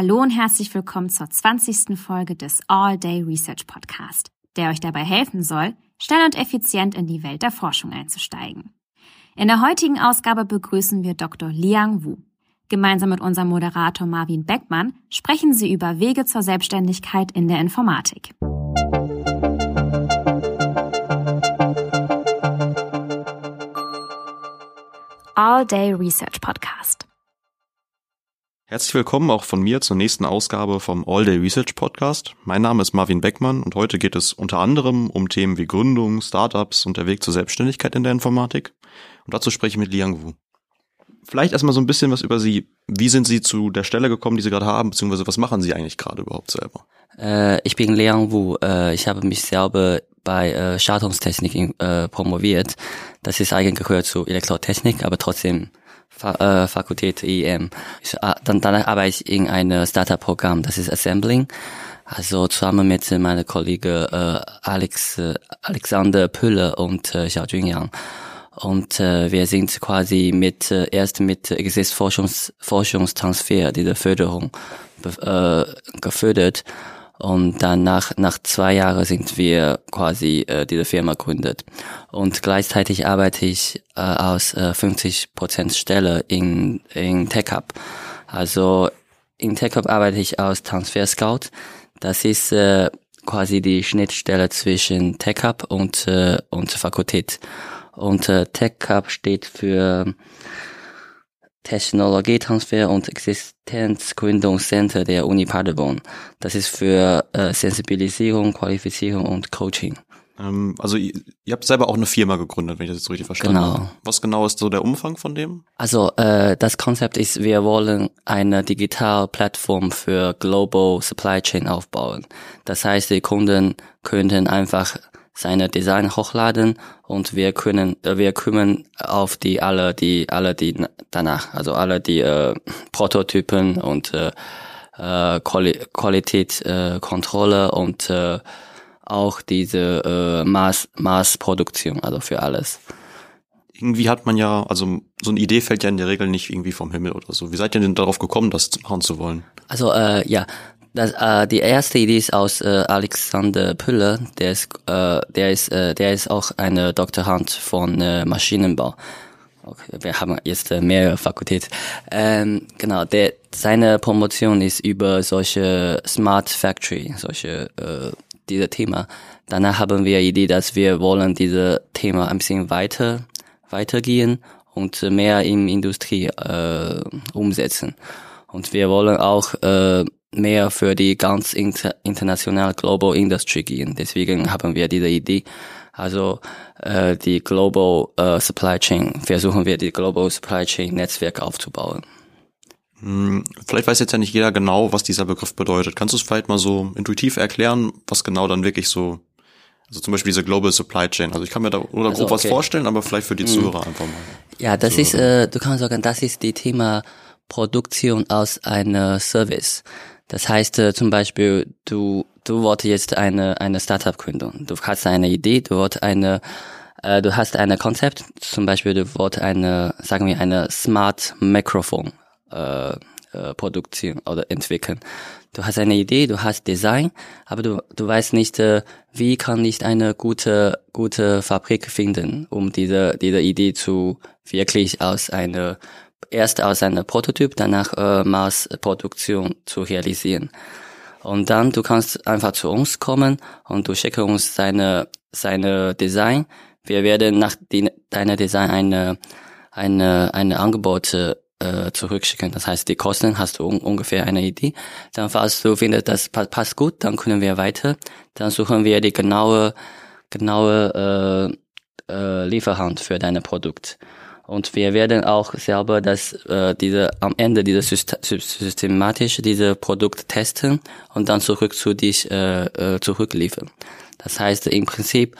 Hallo und herzlich willkommen zur 20. Folge des All Day Research Podcast, der euch dabei helfen soll, schnell und effizient in die Welt der Forschung einzusteigen. In der heutigen Ausgabe begrüßen wir Dr. Liang Wu. Gemeinsam mit unserem Moderator Marvin Beckmann sprechen sie über Wege zur Selbstständigkeit in der Informatik. All Day Research Podcast. Herzlich willkommen auch von mir zur nächsten Ausgabe vom All Day Research Podcast. Mein Name ist Marvin Beckmann und heute geht es unter anderem um Themen wie Gründung, Startups und der Weg zur Selbstständigkeit in der Informatik. Und dazu spreche ich mit Liang Wu. Vielleicht erstmal so ein bisschen was über Sie. Wie sind Sie zu der Stelle gekommen, die Sie gerade haben, beziehungsweise was machen Sie eigentlich gerade überhaupt selber? Äh, ich bin Liang Wu. Äh, ich habe mich selber bei äh, Schaltungstechnik äh, promoviert. Das ist eigentlich gehört zu Elektrotechnik, aber trotzdem Fa äh, Fakultät EM. Ich, äh, dann danach arbeite ich in einem Startup-Programm, das ist Assembling. Also zusammen mit meiner Kollege äh, Alex äh, Alexander Pülle und äh, Xiao Junyang. Und äh, wir sind quasi mit äh, erst mit Existenzforschungs Forschungstransfer, diese Förderung äh, gefördert. Und dann nach, nach zwei Jahren sind wir quasi äh, diese Firma gründet. Und gleichzeitig arbeite ich äh, aus äh, 50 Prozent Stelle in, in TechUp. Also in TechUp arbeite ich aus Transfer Scout. Das ist äh, quasi die Schnittstelle zwischen TechUp und, äh, und Fakultät. Und äh, TechUp steht für Technologietransfer und Existenzgründungscenter der Uni Paderborn. Das ist für äh, Sensibilisierung, Qualifizierung und Coaching. Ähm, also ihr, ihr, habt selber auch eine Firma gegründet, wenn ich das jetzt richtig verstanden genau. habe. Was genau ist so der Umfang von dem? Also äh, das Konzept ist, wir wollen eine Digitalplattform für Global Supply Chain aufbauen. Das heißt, die Kunden könnten einfach seine Design hochladen und wir können äh, wir kümmern auf die alle die alle die danach also alle die äh, Prototypen und äh, äh, Quali Qualitätskontrolle äh, und äh, auch diese äh, Maß Maßproduktion also für alles irgendwie hat man ja, also so eine Idee fällt ja in der Regel nicht irgendwie vom Himmel oder so. Wie seid ihr denn darauf gekommen, das machen zu wollen? Also äh, ja, das, äh, die erste Idee ist aus äh, Alexander Püller, der ist, äh, der ist, äh, der ist auch eine Doktorand von äh, Maschinenbau. Okay, wir haben jetzt äh, mehrere Fakultäten. Ähm, genau, der, seine Promotion ist über solche Smart Factory, solche äh, diese Thema. Danach haben wir die Idee, dass wir wollen diese Thema ein bisschen weiter weitergehen und mehr in Industrie äh, umsetzen. Und wir wollen auch äh, mehr für die ganz inter international Global Industry gehen. Deswegen haben wir diese Idee. Also äh, die Global äh, Supply Chain, versuchen wir die Global Supply Chain Netzwerk aufzubauen. Hm, vielleicht weiß jetzt ja nicht jeder genau, was dieser Begriff bedeutet. Kannst du es vielleicht mal so intuitiv erklären, was genau dann wirklich so, also zum Beispiel diese Global Supply Chain. Also ich kann mir da oder also, grob okay. was vorstellen, aber vielleicht für die hm. Zuhörer einfach mal. Ja, das Zuhörer. ist, äh, du kannst sagen, das ist die Thema Produktion aus einer Service. Das heißt äh, zum Beispiel, du, du wolltest jetzt eine, eine Startup gründen. Du hast eine Idee, du wolltest eine, äh, du hast ein Konzept, zum Beispiel du wolltest eine, sagen wir, eine Smart Mikrofon äh, äh, Produktion oder entwickeln. Du hast eine Idee, du hast Design, aber du, du weißt nicht, äh, wie kann ich eine gute, gute Fabrik finden, um diese, diese Idee zu wirklich aus einer erst aus einem Prototyp, danach äh, Massproduktion zu realisieren. Und dann du kannst einfach zu uns kommen und du schickst uns seine seine Design. Wir werden nach die, deiner Design eine eine eine Angebote äh, zurückschicken. Das heißt, die Kosten hast du un ungefähr eine Idee. Dann falls du findest, das passt gut, dann können wir weiter. Dann suchen wir die genaue genaue äh, äh, Lieferhand für dein Produkt. Und wir werden auch selber das, äh, diese, am Ende dieser systematisch diese Produkt testen und dann zurück zu dich äh, äh, zurückliefern. Das heißt, im Prinzip,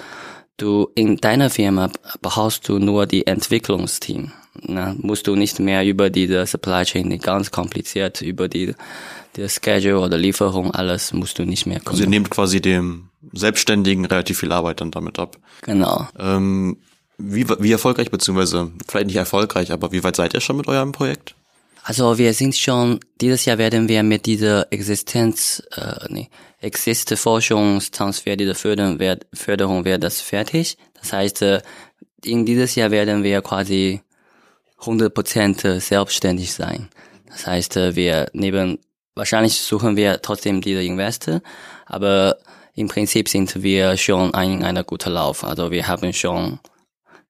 du in deiner Firma brauchst du nur die Entwicklungsteam. Na, musst du nicht mehr über diese Supply Chain ganz kompliziert über die, die Schedule oder Lieferung alles musst du nicht mehr kommen. Ihr nehmt quasi dem Selbstständigen relativ viel Arbeit dann damit ab. Genau. Ähm wie, wie erfolgreich, beziehungsweise vielleicht nicht erfolgreich, aber wie weit seid ihr schon mit eurem Projekt? Also wir sind schon, dieses Jahr werden wir mit dieser Existenz, äh, nee, Existe Forschungstransfer, dieser Förderung wird, Förderung wird das fertig. Das heißt, äh, in dieses Jahr werden wir quasi 100% selbstständig sein. Das heißt, äh, wir neben, wahrscheinlich suchen wir trotzdem diese Investor, aber im Prinzip sind wir schon in einer guten Lauf. Also wir haben schon,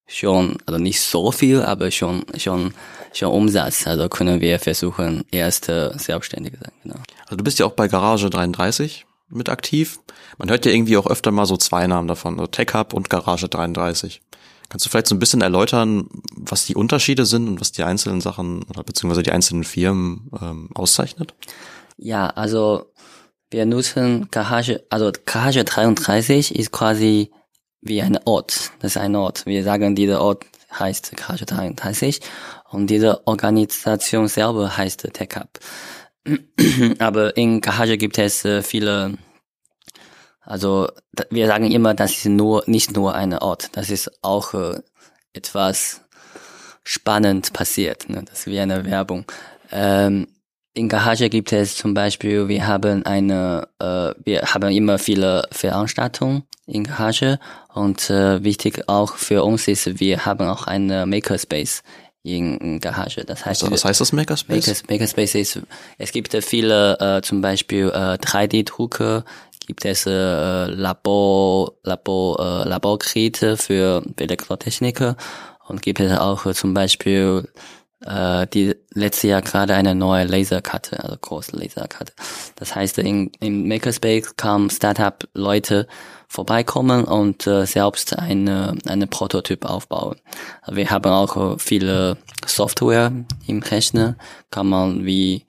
schon, also nicht so viel, aber schon, schon, schon Umsatz. Also können wir versuchen, erst äh, selbstständig sein, genau. Also du bist ja auch bei Garage 33 mit aktiv. Man hört ja irgendwie auch öfter mal so zwei Namen davon, also Tech Hub und Garage 33. Kannst du vielleicht so ein bisschen erläutern, was die Unterschiede sind und was die einzelnen Sachen oder beziehungsweise die einzelnen Firmen ähm, auszeichnet? Ja, also wir nutzen Garage, also Garage 33 ist quasi wie ein Ort. Das ist ein Ort. Wir sagen, dieser Ort heißt Garage 33 und diese Organisation selber heißt Tech Hub. Aber in Garage gibt es äh, viele, also wir sagen immer, das ist nur nicht nur ein Ort, das ist auch äh, etwas spannend passiert. Ne? Das ist wie eine Werbung. Ähm, in Garage gibt es zum Beispiel, wir haben eine, äh, wir haben immer viele Veranstaltungen in Garage und äh, wichtig auch für uns ist, wir haben auch eine Makerspace in Garage. Das heißt, was, was heißt das Makerspace? Makers, Makerspace ist, es gibt viele, äh, zum Beispiel äh, 3D-Drucker, gibt es äh, Labor, Labor, äh, Laborgeräte für Elektrotechniker und gibt es auch äh, zum Beispiel äh, die letzte Jahr gerade eine neue Laserkarte, also große Laserkarte. Das heißt, in, in Makerspace kam Startup-Leute vorbeikommen und äh, selbst eine, eine Prototyp aufbauen. Wir haben auch viele Software im Rechner, kann man wie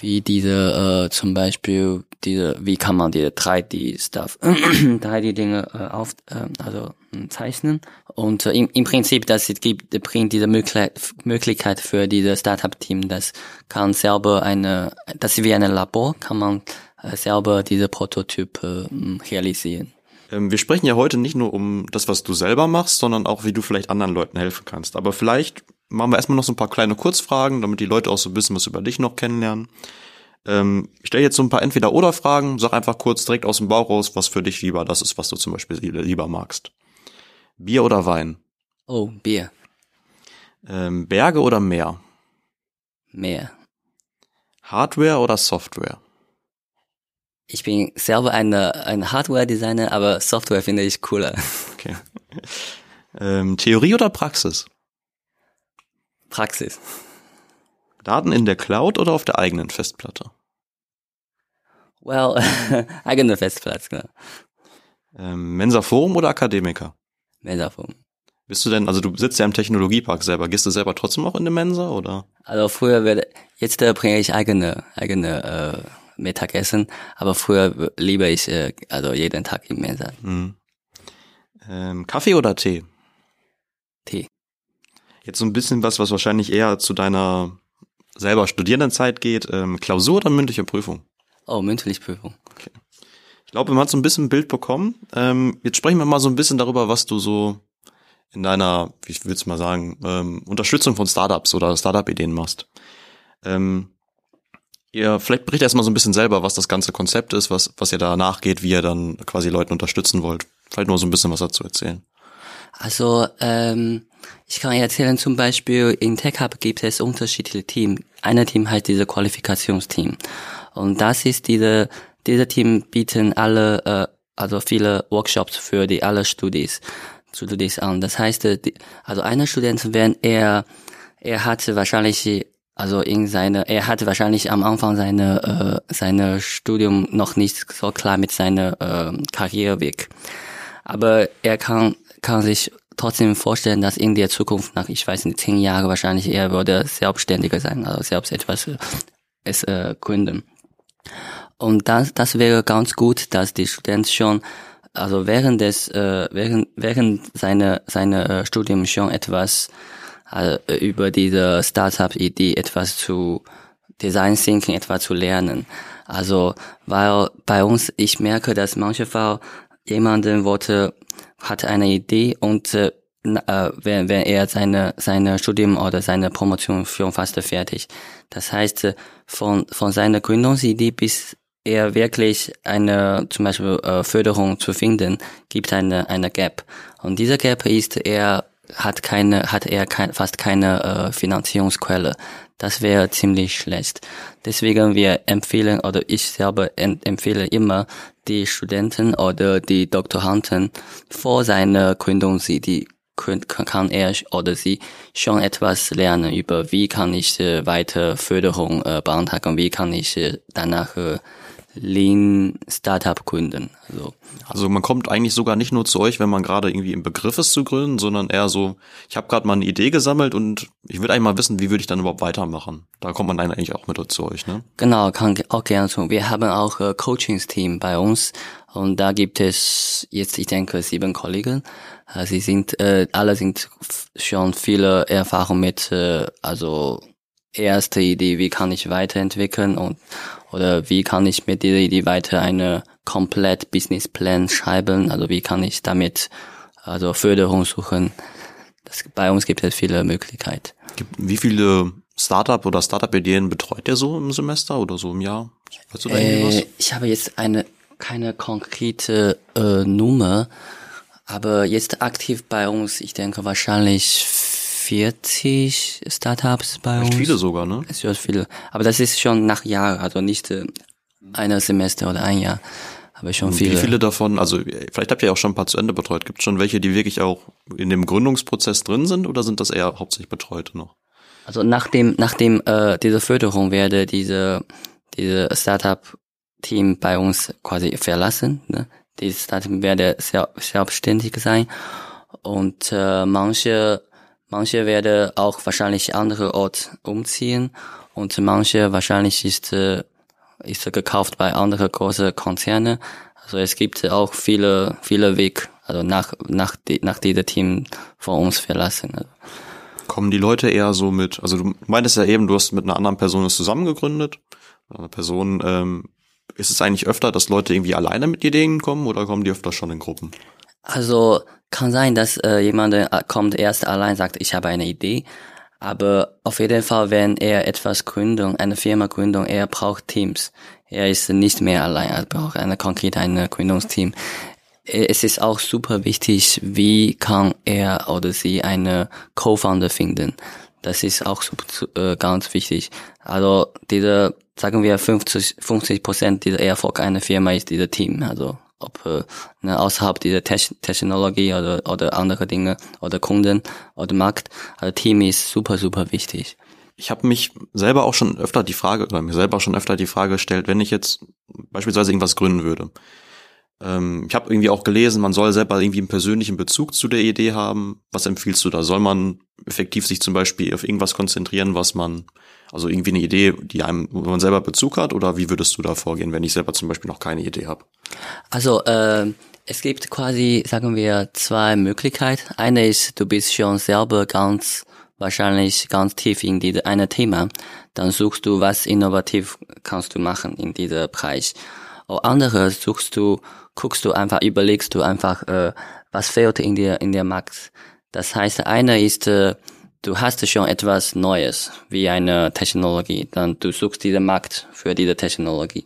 wie diese äh, zum Beispiel diese wie kann man diese 3D Stuff 3D Dinge äh, auf äh, also äh, zeichnen und äh, im, im Prinzip das gibt bringt diese Möglichkeit Möglichkeit für diese Startup Team das kann selber eine das ist wie ein Labor kann man äh, selber diese Prototype äh, realisieren ähm, wir sprechen ja heute nicht nur um das, was du selber machst, sondern auch, wie du vielleicht anderen Leuten helfen kannst. Aber vielleicht machen wir erstmal noch so ein paar kleine Kurzfragen, damit die Leute auch so ein bisschen was über dich noch kennenlernen. Ähm, ich stelle jetzt so ein paar Entweder-Oder-Fragen, sag einfach kurz direkt aus dem Bauch raus, was für dich lieber das ist, was du zum Beispiel lieber magst. Bier oder Wein? Oh, Bier. Ähm, Berge oder Meer? Meer. Hardware oder Software? Ich bin selber eine, ein Hardware-Designer, aber Software finde ich cooler. Okay. Ähm, Theorie oder Praxis? Praxis. Daten in der Cloud oder auf der eigenen Festplatte? Well, eigene Festplatte, klar. Ähm, Mensa Forum oder Akademiker? Mensa Forum. Bist du denn, also du sitzt ja im Technologiepark selber, gehst du selber trotzdem auch in der Mensa oder? Also früher werde, jetzt äh, bringe ich eigene, eigene äh, Mittagessen, aber früher liebe ich äh, also jeden Tag im Mensa. Mhm. Ähm, Kaffee oder Tee? Tee. Jetzt so ein bisschen was, was wahrscheinlich eher zu deiner selber Studierendenzeit geht. Ähm, Klausur oder mündliche Prüfung? Oh, mündliche Prüfung. Okay. Ich glaube, man hat so ein bisschen ein Bild bekommen. Ähm, jetzt sprechen wir mal so ein bisschen darüber, was du so in deiner, wie ich will's mal sagen, ähm, Unterstützung von Startups oder Startup-Ideen machst. Ähm, ihr vielleicht berichtet erstmal so ein bisschen selber, was das ganze Konzept ist, was, was ihr da nachgeht, wie ihr dann quasi Leuten unterstützen wollt. Vielleicht nur so ein bisschen was dazu erzählen. Also ähm, ich kann erzählen, zum Beispiel in TechHub gibt es unterschiedliche Teams. Eine Team heißt diese Qualifikationsteam. Und das ist diese, diese Team bieten alle, äh, also viele Workshops für die alle Studis, Studis an. Das heißt, äh, die, also eine Student, wenn er, er hatte wahrscheinlich also in seine, er hatte wahrscheinlich am Anfang seine, äh, seine Studium noch nicht so klar mit seiner äh, Karriereweg. Aber er kann, kann sich trotzdem vorstellen, dass in der Zukunft nach, ich weiß nicht, zehn Jahren wahrscheinlich er würde selbstständiger sein, also selbst etwas äh, es äh, gründen. Und das, das wäre ganz gut, dass die Studenten schon, also während des, äh, während, während seiner, seiner äh, Studium schon etwas äh, über diese Startup-Idee etwas zu Design Thinking etwas zu lernen. Also, weil bei uns, ich merke, dass manchmal jemanden wollte, hat eine Idee und äh, äh, wenn, wenn er seine, seine Studium oder seine Promotion schon fast fertig. Das heißt, äh, von, von seiner Gründungsidee bis er wirklich eine, zum Beispiel äh, Förderung zu finden, gibt eine, eine Gap. Und dieser Gap ist, er hat keine, hat er kein, fast keine äh, Finanzierungsquelle. Das wäre ziemlich schlecht. Deswegen wir empfehlen oder ich selber empfehle immer die Studenten oder die Doktoranden vor seiner Gründungsidee kann er oder sie schon etwas lernen über wie kann ich äh, weiter Förderung äh, beantragen, wie kann ich äh, danach äh, Lean Startup gründen. Also. also man kommt eigentlich sogar nicht nur zu euch, wenn man gerade irgendwie im Begriff ist zu gründen, sondern eher so, ich habe gerade mal eine Idee gesammelt und ich würde eigentlich mal wissen, wie würde ich dann überhaupt weitermachen. Da kommt man eigentlich auch mit zu euch, ne? Genau, kann auch gerne tun. Wir haben auch ein Coachingsteam bei uns und da gibt es jetzt, ich denke, sieben Kollegen. Äh, sie sind, äh, alle sind schon viele Erfahrungen mit, äh, also erste Idee, wie kann ich weiterentwickeln und oder wie kann ich mit dieser Idee weiter eine komplett Businessplan schreiben, also wie kann ich damit also Förderung suchen. Das, bei uns gibt es viele Möglichkeiten. Wie viele Startup oder Startup-Ideen betreut ihr so im Semester oder so im Jahr? Weißt du da äh, ich habe jetzt eine keine konkrete äh, Nummer, aber jetzt aktiv bei uns, ich denke wahrscheinlich 40 Startups bei Echt uns. viele sogar, ne? Es sind viele. Aber das ist schon nach Jahr, also nicht äh, ein Semester oder ein Jahr. Aber schon viele. Wie viele davon, also vielleicht habt ihr ja auch schon ein paar zu Ende betreut. Gibt es schon welche, die wirklich auch in dem Gründungsprozess drin sind oder sind das eher hauptsächlich Betreute noch? Also nach dem, nach dem äh, diese Förderung werde diese, diese Startup-Team bei uns quasi verlassen. Ne? Dieses Startup werde sehr, selbstständig sein. Und äh, manche Manche werden auch wahrscheinlich andere Ort umziehen und manche wahrscheinlich ist, äh, ist gekauft bei anderen großen Konzerne. Also es gibt auch viele, viele Weg, also nach, nach, die, nach dieser Team von uns verlassen. Kommen die Leute eher so mit, also du meintest ja eben, du hast mit einer anderen Person es zusammengegründet. Eine Person, ähm, ist es eigentlich öfter, dass Leute irgendwie alleine mit Ideen kommen oder kommen die öfter schon in Gruppen? Also kann sein, dass äh, jemand äh, kommt erst allein sagt, ich habe eine Idee. Aber auf jeden Fall, wenn er etwas Gründung, eine Firma Gründung, er braucht Teams. Er ist nicht mehr allein, er braucht eine konkrete eine Gründungsteam. Äh, es ist auch super wichtig, wie kann er oder sie eine Co-Founder finden. Das ist auch äh, ganz wichtig. Also diese, sagen wir 50, 50 Prozent dieser Erfolg einer Firma ist dieser Team. Also ob äh, ne, außerhalb dieser Te Technologie oder, oder andere Dinge oder Kunden oder Markt. Also Team ist super, super wichtig. Ich habe mich selber auch schon öfter die Frage, oder mir selber schon öfter die Frage gestellt, wenn ich jetzt beispielsweise irgendwas gründen würde. Ähm, ich habe irgendwie auch gelesen, man soll selber irgendwie einen persönlichen Bezug zu der Idee haben. Was empfiehlst du da? Soll man effektiv sich zum Beispiel auf irgendwas konzentrieren, was man also irgendwie eine Idee, die einem, wo man selber Bezug hat, oder wie würdest du da vorgehen, wenn ich selber zum Beispiel noch keine Idee habe? Also äh, es gibt quasi, sagen wir, zwei Möglichkeiten. Eine ist, du bist schon selber ganz wahrscheinlich ganz tief in diese eine Thema, dann suchst du, was innovativ kannst du machen in dieser Bereich. Und andere suchst du, guckst du einfach, überlegst du einfach, äh, was fehlt in der in der Markt. Das heißt, einer ist äh, du hast schon etwas Neues, wie eine Technologie, dann du suchst diesen Markt für diese Technologie.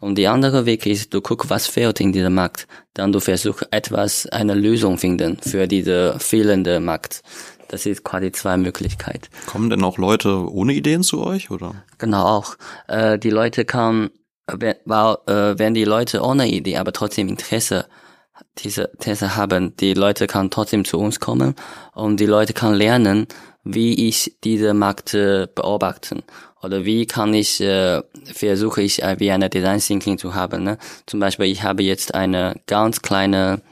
Und die andere Weg ist, du guckst, was fehlt in diesem Markt, dann du versuchst etwas, eine Lösung finden für diese fehlende Markt. Das ist quasi zwei Möglichkeiten. Kommen denn auch Leute ohne Ideen zu euch, oder? Genau auch. Äh, die Leute kann, wenn, äh, wenn die Leute ohne Idee, aber trotzdem Interesse diese These haben, die Leute kann trotzdem zu uns kommen und die Leute kann lernen, wie ich diese Markt äh, beobachten oder wie kann ich äh, versuche ich äh, wie eine Design Thinking zu haben. Ne? Zum Beispiel ich habe jetzt eine ganz kleine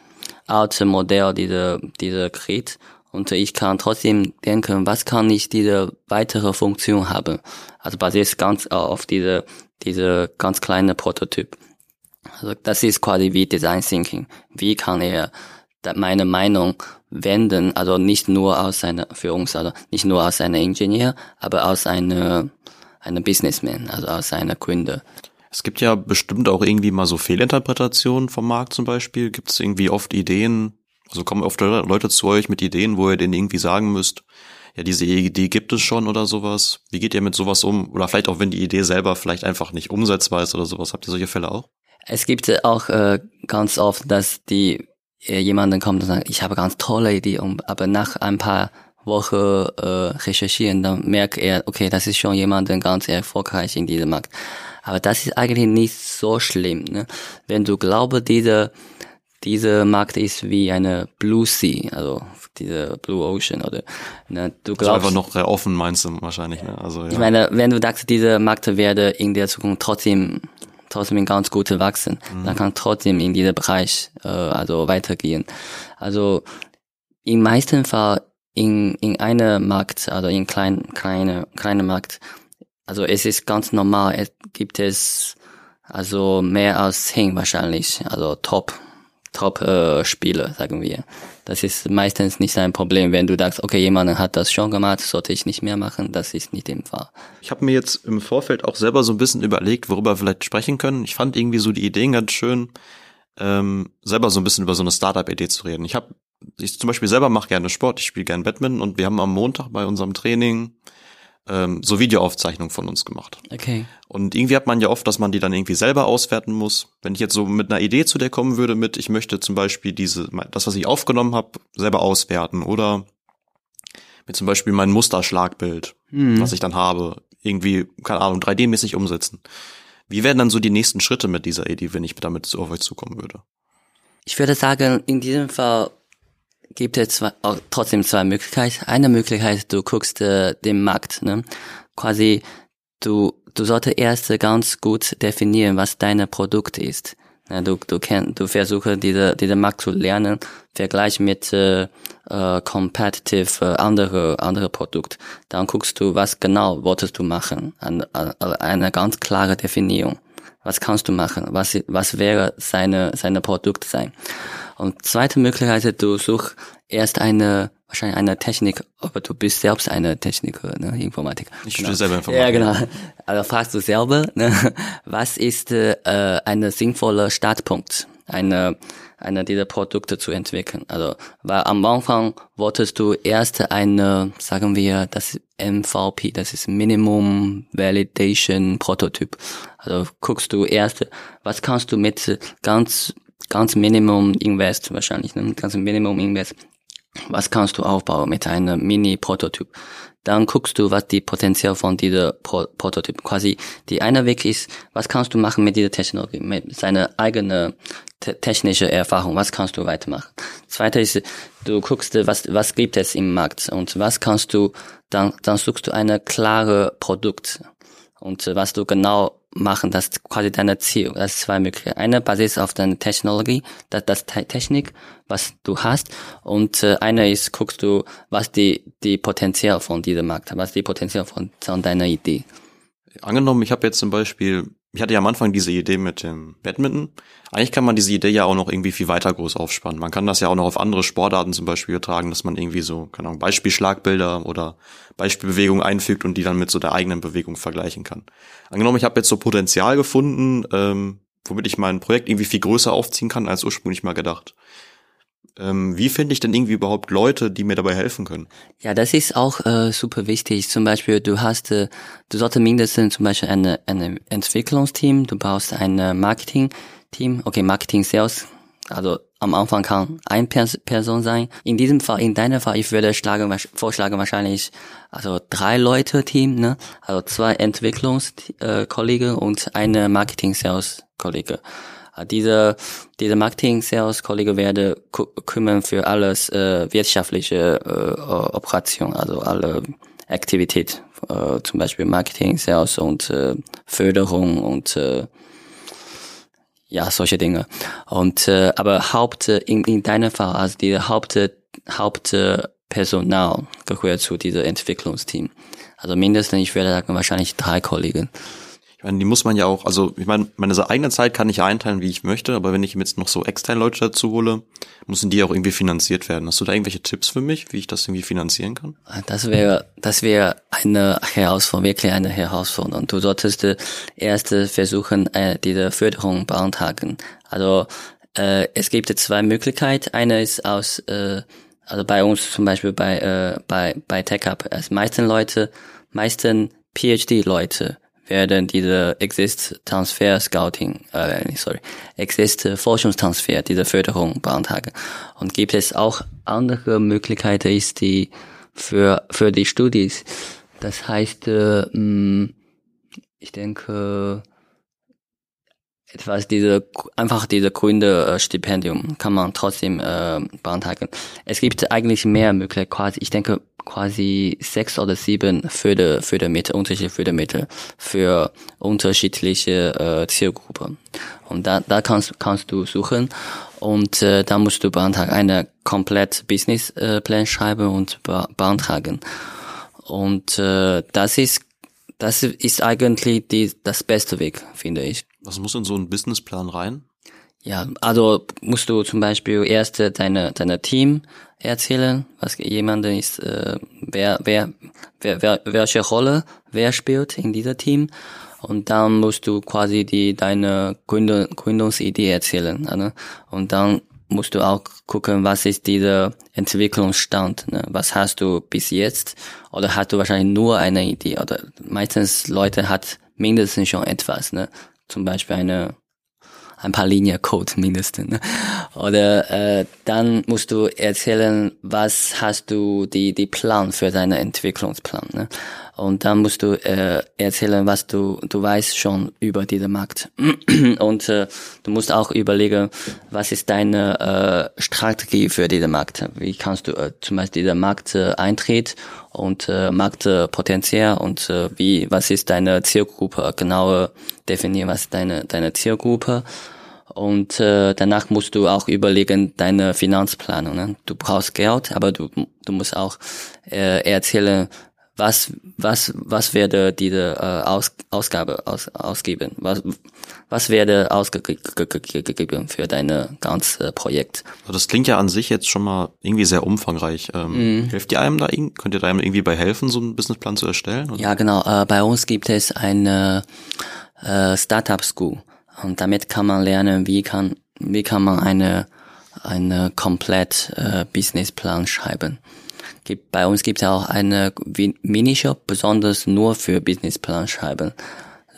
alte Modell diese diese Gerät und ich kann trotzdem denken, was kann ich diese weitere Funktion haben. Also basiert ganz auf diese diese ganz kleine Prototyp. Also das ist quasi wie Design Thinking. Wie kann er meine Meinung wenden, also nicht nur aus einer Führungs, also nicht nur aus einer Ingenieur, aber aus einer, einer Businessman, also aus einer Gründer. Es gibt ja bestimmt auch irgendwie mal so Fehlinterpretationen vom Markt zum Beispiel. Gibt es irgendwie oft Ideen, Also kommen oft Leute zu euch mit Ideen, wo ihr denen irgendwie sagen müsst, ja, diese Idee gibt es schon oder sowas. Wie geht ihr mit sowas um? Oder vielleicht auch, wenn die Idee selber vielleicht einfach nicht umsetzbar ist oder sowas. Habt ihr solche Fälle auch? Es gibt auch äh, ganz oft, dass die äh, jemanden kommt und sagt, ich habe ganz tolle Idee, um, aber nach ein paar Wochen äh, recherchieren, dann merkt er, okay, das ist schon jemand ganz erfolgreich in diesem Markt. Aber das ist eigentlich nicht so schlimm. Ne? Wenn du glaubst, diese dieser Markt ist wie eine Blue Sea, also diese Blue Ocean oder ne, du glaubst also einfach noch sehr offen meinst du wahrscheinlich ne? also ja. ich meine wenn du sagst dieser Markt werde in der Zukunft trotzdem trotzdem ganz gut wachsen mhm. dann kann trotzdem in diesem Bereich äh, also weitergehen also im meisten Fall in in einer Markt also in klein kleine kleine Markt also es ist ganz normal es gibt es also mehr als zehn wahrscheinlich also Top Top-Spieler, sagen wir. Das ist meistens nicht ein Problem, wenn du sagst, okay, jemand hat das schon gemacht, sollte ich nicht mehr machen. Das ist nicht im Fall. Ich habe mir jetzt im Vorfeld auch selber so ein bisschen überlegt, worüber wir vielleicht sprechen können. Ich fand irgendwie so die Ideen ganz schön, ähm, selber so ein bisschen über so eine Startup-Idee zu reden. Ich habe, ich zum Beispiel selber mache gerne Sport, ich spiele gerne Badminton und wir haben am Montag bei unserem Training ähm, so Videoaufzeichnungen von uns gemacht. Okay. Und irgendwie hat man ja oft, dass man die dann irgendwie selber auswerten muss. Wenn ich jetzt so mit einer Idee zu dir kommen würde, mit ich möchte zum Beispiel diese, das, was ich aufgenommen habe, selber auswerten oder mit zum Beispiel mein Musterschlagbild, mhm. was ich dann habe, irgendwie, keine Ahnung, 3D-mäßig umsetzen. Wie wären dann so die nächsten Schritte mit dieser Idee, wenn ich damit auf euch zukommen würde? Ich würde sagen, in diesem Fall gibt es zwei, auch trotzdem zwei Möglichkeiten. Eine Möglichkeit, du guckst äh, den Markt, ne? Quasi, du, du solltest erst ganz gut definieren, was dein Produkt ist. Ja, du, du kennst, du versuchst diese, diese Markt zu lernen, Vergleich mit äh, äh, competitive äh, andere, andere Produkt. Dann guckst du, was genau wolltest du machen. Eine, eine ganz klare Definition. Was kannst du machen? Was, was wäre seine, seine Produkt sein? Und zweite Möglichkeit, du such erst eine, wahrscheinlich eine Technik, aber du bist selbst eine Techniker, ne, Informatik. Ich genau. selber Informatik. Ja, genau. Also fragst du selber, ne, was ist äh, ein sinnvoller Startpunkt, eine, eine dieser Produkte zu entwickeln. Also, weil am Anfang wolltest du erst eine, sagen wir, das MVP, das ist Minimum Validation Prototyp. Also guckst du erst, was kannst du mit ganz ganz Minimum Invest wahrscheinlich, ne? ganz Minimum Invest. Was kannst du aufbauen mit einem Mini-Prototyp? Dann guckst du, was die Potenzial von dieser Pro Prototyp quasi. Die eine Weg ist, was kannst du machen mit dieser Technologie, mit seiner eigenen te technische Erfahrung, was kannst du weitermachen. Zweite ist, du guckst, was, was gibt es im Markt und was kannst du, dann, dann suchst du eine klare Produkt und was du genau machen, das quasi deine Ziel. Das ist zwei Möglichkeiten. Eine basiert auf deiner Technologie, das, das Technik, was du hast. Und äh, eine ist, guckst du, was die, die Potenzial von diesem Markt, was die Potenzial von, von deiner Idee. Angenommen, ich habe jetzt zum Beispiel ich hatte ja am Anfang diese Idee mit dem Badminton. Eigentlich kann man diese Idee ja auch noch irgendwie viel weiter groß aufspannen. Man kann das ja auch noch auf andere Sportarten zum Beispiel übertragen, dass man irgendwie so, keine Ahnung, Beispielschlagbilder oder Beispielbewegungen einfügt und die dann mit so der eigenen Bewegung vergleichen kann. Angenommen, ich habe jetzt so Potenzial gefunden, ähm, womit ich mein Projekt irgendwie viel größer aufziehen kann als ursprünglich mal gedacht. Ähm, wie finde ich denn irgendwie überhaupt Leute, die mir dabei helfen können? Ja, das ist auch äh, super wichtig. Zum Beispiel, du hast, äh, du solltest mindestens zum Beispiel ein eine Entwicklungsteam, du brauchst ein äh, Marketing-Team, okay, Marketing-Sales. Also am Anfang kann ein Pers Person sein. In diesem Fall, in deiner Fall, ich würde schlagen, vorschlagen wahrscheinlich also drei Leute Team, ne? Also zwei Entwicklungskollegen äh, und eine Marketing-Sales-Kollege. Äh, diese, diese Marketing-Sales-Kollege werde kümmern für alles äh, wirtschaftliche äh, Operation, also alle Aktivität, äh, zum Beispiel Marketing, Sales und äh, Förderung und äh, ja, solche Dinge. Und äh, aber Haupt in, in deinem Fall, also die Haupt Hauptpersonal gehört zu diesem Entwicklungsteam. Also mindestens, ich würde sagen, wahrscheinlich drei Kollegen ich meine, die muss man ja auch, also ich meine, meine eigene Zeit kann ich einteilen, wie ich möchte, aber wenn ich jetzt noch so externe Leute dazu hole, müssen die auch irgendwie finanziert werden. Hast du da irgendwelche Tipps für mich, wie ich das irgendwie finanzieren kann? Das wäre, das wäre eine Herausforderung, wirklich eine Herausforderung. Du solltest erst versuchen, äh, diese Förderung beantragen. Also Äh, es gibt zwei Möglichkeiten. Eine ist aus, äh, also bei uns zum Beispiel bei, äh, bei, bei TechUp, als meisten Leute, meisten PhD-Leute werden diese Exist Transfer Scouting, äh, sorry, Exist Forschungstransfer, diese Förderung beantragen. Und gibt es auch andere Möglichkeiten, ist die für, für die Studis. Das heißt, äh, mh, ich denke, etwas diese einfach diese grüne äh, Stipendium kann man trotzdem äh, beantragen. Es gibt eigentlich mehr Möglichkeiten, quasi, ich denke quasi sechs oder sieben Förder, Fördermittel, unterschiedliche Fördermittel für unterschiedliche äh, Zielgruppen. Und da, da kannst, kannst du suchen und äh, da musst du beantragen, eine komplett Businessplan äh, schreiben und be beantragen. Und äh, das ist das ist eigentlich die, das beste Weg, finde ich. Was muss in so einen Businessplan rein? Ja, also musst du zum Beispiel erst deine deine Team erzählen, was jemand ist, äh, wer, wer, wer, wer, welche Rolle wer spielt in dieser Team. Und dann musst du quasi die deine Gründung, Gründungsidee erzählen. Ne? Und dann musst du auch gucken, was ist dieser Entwicklungsstand, ne? was hast du bis jetzt oder hast du wahrscheinlich nur eine Idee oder meistens Leute hat mindestens schon etwas, ne? zum Beispiel eine ein paar Linien Code mindestens. Ne? Oder äh, dann musst du erzählen, was hast du die die Plan für deinen Entwicklungsplan. Ne? Und dann musst du äh, erzählen, was du du weißt schon über diesen Markt. Und äh, du musst auch überlegen, was ist deine äh, Strategie für diesen Markt? Wie kannst du äh, zum Beispiel diesen Markt äh, eintritt und äh, Marktpotenzial und äh, wie was ist deine Zielgruppe? Genauer definieren, was ist deine deine Zielgruppe und äh, danach musst du auch überlegen deine Finanzplanung. Ne? Du brauchst Geld, aber du du musst auch äh, erzählen, was was was werde diese äh, Aus, Ausgabe aus, ausgeben? Was was werde ausgegeben für deine ganze Projekt? Also das klingt ja an sich jetzt schon mal irgendwie sehr umfangreich. Ähm, mhm. Hilft ihr einem da könnt ihr da einem irgendwie bei helfen, so einen Businessplan zu erstellen? Oder? Ja, genau. Äh, bei uns gibt es eine äh, Startup School und damit kann man lernen, wie kann wie kann man eine eine komplett äh, Businessplan schreiben gibt, bei uns gibt es auch eine Minishop, besonders nur für Businessplan schreiben.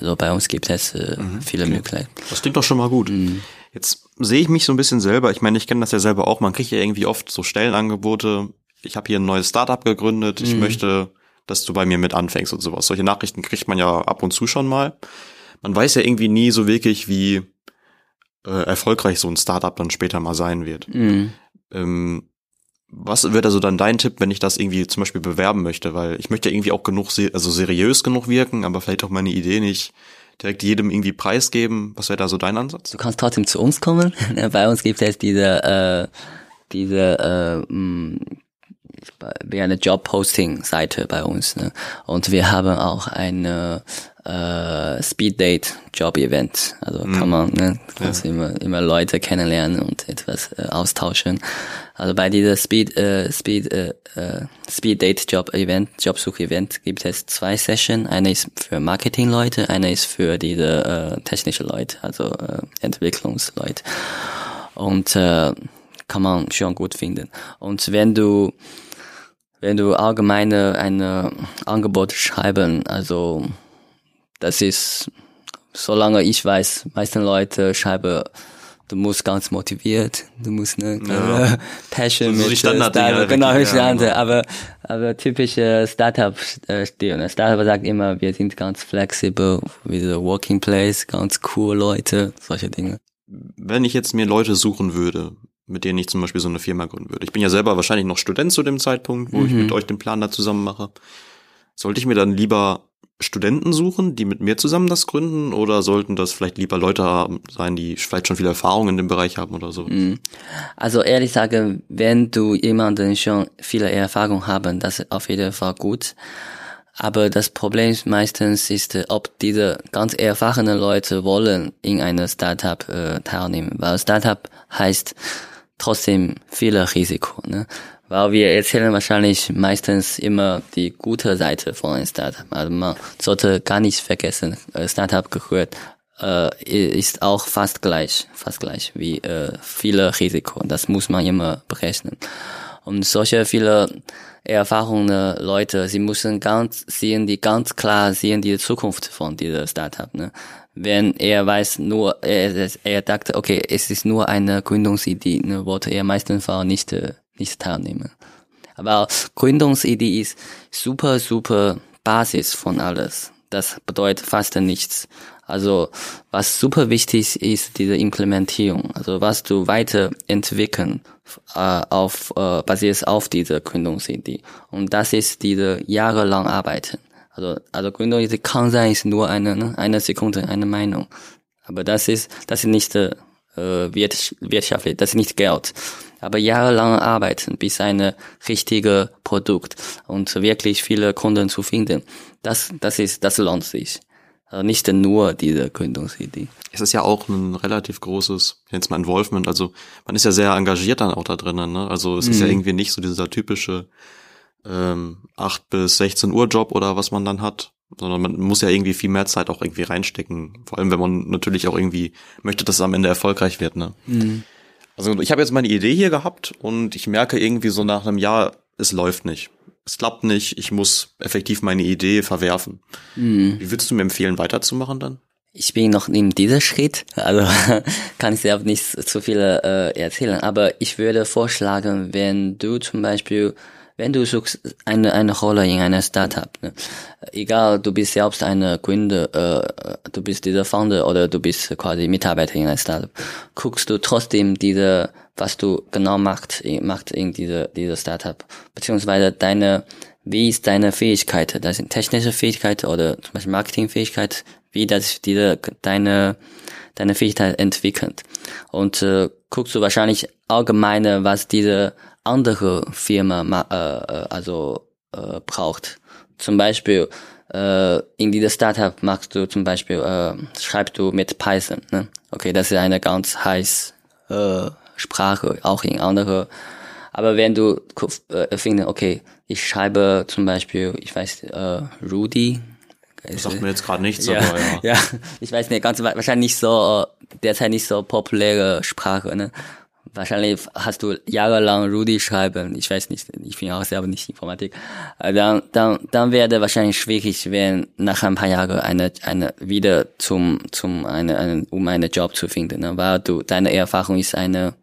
So bei uns gibt es äh, mhm, viele okay. Möglichkeiten. Das klingt doch schon mal gut. Mhm. Jetzt sehe ich mich so ein bisschen selber. Ich meine, ich kenne das ja selber auch. Man kriegt ja irgendwie oft so Stellenangebote. Ich habe hier ein neues Startup gegründet. Ich mhm. möchte, dass du bei mir mit anfängst und sowas. Solche Nachrichten kriegt man ja ab und zu schon mal. Man weiß ja irgendwie nie so wirklich, wie äh, erfolgreich so ein Startup dann später mal sein wird. Mhm. Ähm, was wird also dann dein Tipp, wenn ich das irgendwie zum Beispiel bewerben möchte? Weil ich möchte ja irgendwie auch genug, also seriös genug wirken, aber vielleicht auch meine Idee nicht direkt jedem irgendwie preisgeben. Was wäre da so dein Ansatz? Du kannst trotzdem zu uns kommen. Bei uns gibt es diese, äh, diese, äh, mh, wie eine Job-Posting-Seite bei uns. Ne? Und wir haben auch eine äh, Speed Date Job Event. Also mhm. kann man ne, kannst ja. immer immer Leute kennenlernen und etwas äh, austauschen. Also bei dieser Speed äh, Speed äh, äh, Speed Date Job Event Jobsuch Event gibt es zwei Sessions. Eine ist für Marketing Leute, eine ist für diese äh, technische Leute, also äh, Entwicklungsleute. Und äh, kann man schon gut finden. Und wenn du wenn du allgemeine eine Angebot schreiben, also das ist, solange ich weiß, meisten Leute schreiben, du musst ganz motiviert, du musst ne ja. Passion so mit Standard Startup, genau, ja, Standard, genau. aber aber typische Startup Stil, ne? Startup sagt immer, wir sind ganz flexibel, wie the working place, ganz cool Leute, solche Dinge. Wenn ich jetzt mir Leute suchen würde, mit denen ich zum Beispiel so eine Firma gründen würde. Ich bin ja selber wahrscheinlich noch Student zu dem Zeitpunkt, wo mhm. ich mit euch den Plan da zusammen mache. Sollte ich mir dann lieber Studenten suchen, die mit mir zusammen das gründen, oder sollten das vielleicht lieber Leute sein, die vielleicht schon viel Erfahrung in dem Bereich haben oder so? Mhm. Also ehrlich sagen, wenn du jemanden schon viele Erfahrung haben, das ist auf jeden Fall gut. Aber das Problem meistens ist, ob diese ganz erfahrenen Leute wollen in einer Startup äh, teilnehmen, weil Startup heißt trotzdem viele Risiko. Ne? Weil wir erzählen wahrscheinlich meistens immer die gute Seite von einem Startup. Also man sollte gar nicht vergessen, ein Startup gehört äh, ist auch fast gleich, fast gleich wie äh, viele Risiko. Das muss man immer berechnen. Und solche viele erfahrene Leute, sie müssen ganz sehen, die ganz klar sehen die Zukunft von dieser Startup. Ne? Wenn er weiß nur, er, er dachte, okay, es ist nur eine Gründungsidee, ne, wollte er meistens auch nicht, äh, nicht teilnehmen. Aber Gründungsidee ist super, super Basis von alles. Das bedeutet fast nichts. Also was super wichtig ist, diese Implementierung. Also was du weiterentwickeln äh, auf äh, basiert auf dieser Gründungsidee. Und das ist diese jahrelang Arbeiten. Also also Gründungsidee kann sein ist nur eine ne, eine Sekunde eine Meinung. Aber das ist das ist nicht äh, wirtschaftlich, das ist nicht Geld. Aber jahrelang arbeiten, bis eine richtige Produkt und wirklich viele Kunden zu finden, das, das ist, das lohnt sich. Also nicht nur diese Gründungsidee. Es ist ja auch ein relativ großes, jetzt mal Involvement, also man ist ja sehr engagiert dann auch da drinnen, ne? Also es mhm. ist ja mhm. irgendwie nicht so dieser typische ähm, 8 bis 16 Uhr Job oder was man dann hat, sondern man muss ja irgendwie viel mehr Zeit auch irgendwie reinstecken. Vor allem, wenn man natürlich auch irgendwie möchte, dass es am Ende erfolgreich wird, ne? Mhm. Also ich habe jetzt meine Idee hier gehabt und ich merke irgendwie so nach einem Jahr, es läuft nicht es klappt nicht, ich muss effektiv meine Idee verwerfen. Mhm. Wie würdest du mir empfehlen, weiterzumachen dann? Ich bin noch in diesem Schritt, also kann ich selbst nicht zu viel äh, erzählen, aber ich würde vorschlagen, wenn du zum Beispiel, wenn du suchst eine, eine Rolle in einer Startup, ne? egal, du bist selbst eine Gründer, äh, du bist dieser Founder oder du bist quasi Mitarbeiter in einer Startup, guckst du trotzdem diese was du genau macht, macht in dieser, dieser Startup, beziehungsweise deine, wie ist deine Fähigkeit, das sind technische Fähigkeit oder zum Beispiel Marketingfähigkeit, wie das diese, deine, deine Fähigkeit entwickelt. Und äh, guckst du wahrscheinlich allgemeine, was diese andere Firma äh, äh, also äh, braucht. Zum Beispiel äh, in dieser Startup machst du zum Beispiel äh, schreibst du mit Python. Ne? Okay, das ist eine ganz heiß äh, Sprache, auch in andere. Aber wenn du äh, findest, okay, ich schreibe zum Beispiel, ich weiß, äh, Rudy. Das sagt mir jetzt gerade nichts, ja, aber ja. Ja, ich weiß nicht, ganz wahrscheinlich nicht so, äh, derzeit nicht so populäre Sprache, ne? Wahrscheinlich hast du jahrelang Rudy schreiben, ich weiß nicht, ich bin auch selber nicht Informatik. Äh, dann, dann, dann wäre wahrscheinlich schwierig, wenn nach ein paar Jahren eine, eine wieder zum, zum, eine, eine, um einen Job zu finden, ne? weil du, deine Erfahrung ist eine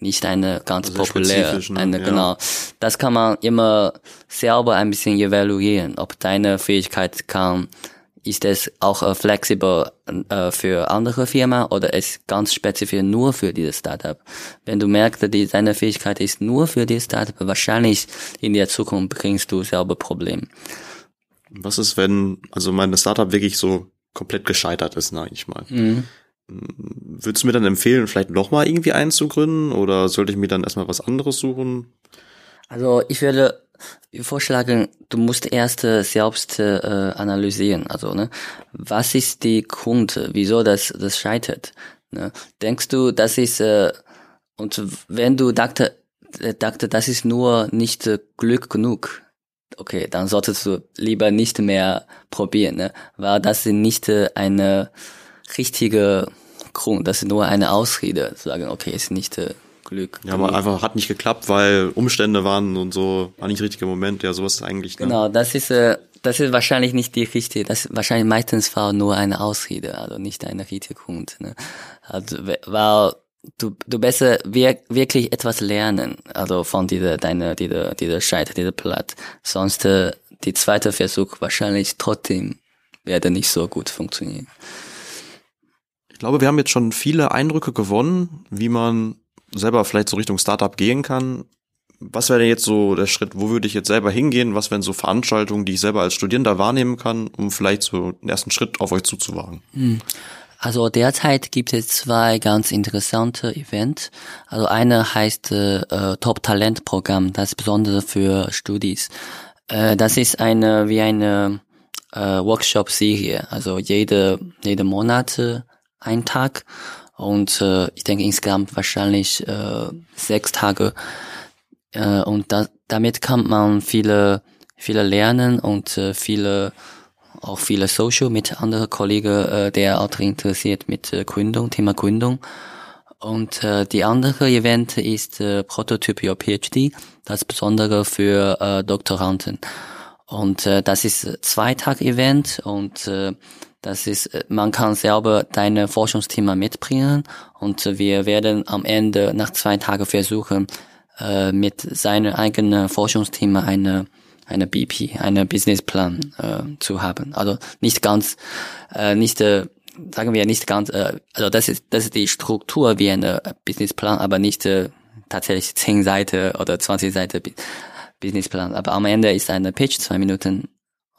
nicht eine ganz also populäre, ne? eine, ja. genau. Das kann man immer selber ein bisschen evaluieren, ob deine Fähigkeit kann, ist es auch äh, flexibel äh, für andere Firmen oder ist ganz spezifisch nur für dieses Startup. Wenn du merkst, die, deine Fähigkeit ist nur für dieses Startup, wahrscheinlich in der Zukunft bringst du selber Probleme. Was ist, wenn also meine Startup wirklich so komplett gescheitert ist, ne, ich mal? Mhm. Würdest du mir dann empfehlen, vielleicht nochmal irgendwie einzugründen oder sollte ich mir dann erstmal was anderes suchen? Also ich würde vorschlagen, du musst erst äh, selbst äh, analysieren. Also, ne, was ist die Grund, wieso das, das scheitert? Ne? Denkst du, das ist, äh, und wenn du dachte, äh, dachte, das ist nur nicht äh, Glück genug, okay, dann solltest du lieber nicht mehr probieren, ne? weil das ist nicht äh, eine richtige Grund, das ist nur eine Ausrede, zu sagen, okay, ist nicht äh, Glück. Ja, aber einfach hat nicht geklappt, weil Umstände waren und so, war nicht der richtige Moment, ja, sowas ist eigentlich. Ne? Genau, das ist, äh, das ist wahrscheinlich nicht die richtige, das ist wahrscheinlich meistens war nur eine Ausrede, also nicht eine richtige Grund. Ne? Also, weil du, du besser wir, wirklich etwas lernen, also von dieser, deiner, dieser, dieser Scheit, dieser Platt. Sonst, äh, die zweite Versuch wahrscheinlich trotzdem werde nicht so gut funktionieren glaube, wir haben jetzt schon viele Eindrücke gewonnen, wie man selber vielleicht so Richtung Startup gehen kann. Was wäre denn jetzt so der Schritt, wo würde ich jetzt selber hingehen? Was wären so Veranstaltungen, die ich selber als Studierender wahrnehmen kann, um vielleicht so den ersten Schritt auf euch zuzuwagen? Hm. Also derzeit gibt es zwei ganz interessante Events. Also eine heißt äh, Top Talent Programm, das ist besonders für Studis. Äh, das ist eine wie eine äh, Workshop Serie. Also jede jede Monate ein Tag und äh, ich denke insgesamt wahrscheinlich äh, sechs Tage. Äh, und da, damit kann man viele, viele lernen und äh, viele auch viele Social mit anderen Kollegen, äh, der auch interessiert mit äh, Gründung, Thema Gründung. Und äh, die andere Event ist äh, Prototyp Your PhD, das Besondere für äh, Doktoranden. Und äh, das ist zwei Tag Event und äh, das ist, äh, man kann selber deine Forschungsthema mitbringen und wir werden am Ende nach zwei Tagen versuchen, äh, mit seinem eigenen Forschungsthema eine eine BP, eine Businessplan äh, zu haben. Also nicht ganz, äh, nicht äh, sagen wir nicht ganz, äh, also das ist das ist die Struktur wie ein Businessplan, aber nicht äh, tatsächlich zehn Seiten oder 20 Seiten Businessplan. Aber am Ende ist eine Pitch, zwei Minuten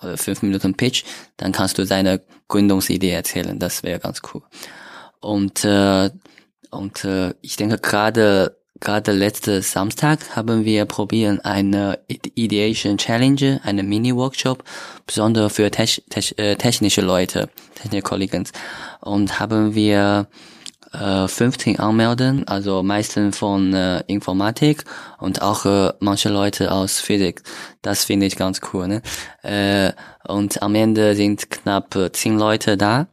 oder fünf Minuten Pitch, dann kannst du deine Gründungsidee erzählen. Das wäre ganz cool. Und äh, und äh, ich denke gerade gerade letzte Samstag haben wir probieren eine Ideation Challenge, eine Mini-Workshop, besonders für tech, tech, äh, technische Leute, technische Kollegen. Und haben wir äh, 15 anmelden, also meistens von äh, Informatik und auch äh, manche Leute aus Physik. Das finde ich ganz cool. Ne? Äh, und am Ende sind knapp äh, 10 Leute da.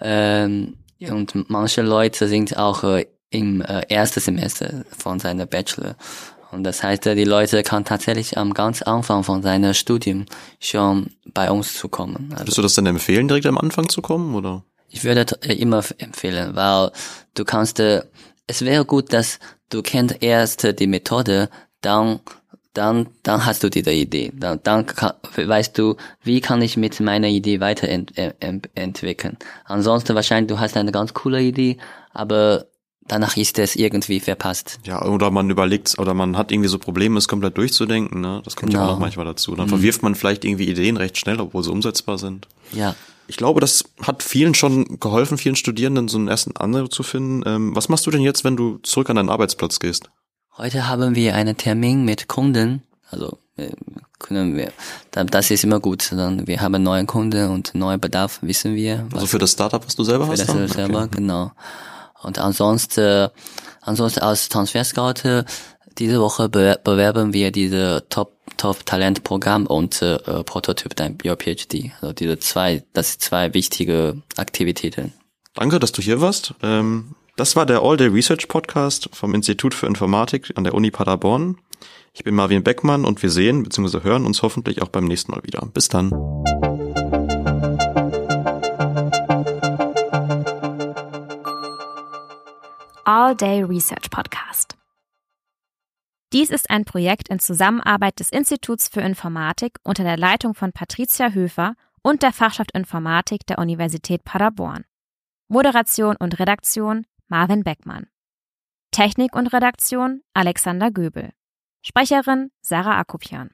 Ähm, und manche Leute sind auch äh, im äh, ersten Semester von seiner Bachelor. Und das heißt, die Leute kann tatsächlich am ganz Anfang von seinem Studium schon bei uns zu kommen. Also, Würdest du das denn empfehlen, direkt am Anfang zu kommen, oder? Ich würde äh, immer empfehlen, weil du kannst, äh, es wäre gut, dass du kennst erst die Methode, dann dann, dann hast du diese Idee. Dann, dann kann, weißt du, wie kann ich mit meiner Idee weiterentwickeln. Ansonsten wahrscheinlich, du hast eine ganz coole Idee, aber danach ist es irgendwie verpasst. Ja, oder man überlegt, oder man hat irgendwie so Probleme, es komplett durchzudenken, ne? Das kommt genau. ja auch noch manchmal dazu. Dann mhm. verwirft man vielleicht irgendwie Ideen recht schnell, obwohl sie umsetzbar sind. Ja. Ich glaube, das hat vielen schon geholfen, vielen Studierenden so einen ersten Anreiz zu finden. Ähm, was machst du denn jetzt, wenn du zurück an deinen Arbeitsplatz gehst? Heute haben wir einen Termin mit Kunden, also äh, können wir, das ist immer gut. Dann wir haben neue Kunden und neuen Bedarf, wissen wir. Also für das Startup, was du selber für hast? Für das okay. selber, genau. Und ansonsten, ansonsten als Transfer diese Woche bewerben wir diese Top Top Talent Programm und äh, Prototyp dein Your PhD. Also diese zwei, das sind zwei wichtige Aktivitäten. Danke, dass du hier warst. Ähm, das war der All Day Research Podcast vom Institut für Informatik an der Uni Paderborn. Ich bin Marvin Beckmann und wir sehen bzw. hören uns hoffentlich auch beim nächsten Mal wieder. Bis dann. All-Day Research Podcast. Dies ist ein Projekt in Zusammenarbeit des Instituts für Informatik unter der Leitung von Patricia Höfer und der Fachschaft Informatik der Universität Paderborn. Moderation und Redaktion Marvin Beckmann. Technik und Redaktion Alexander Göbel. Sprecherin Sarah Akopian.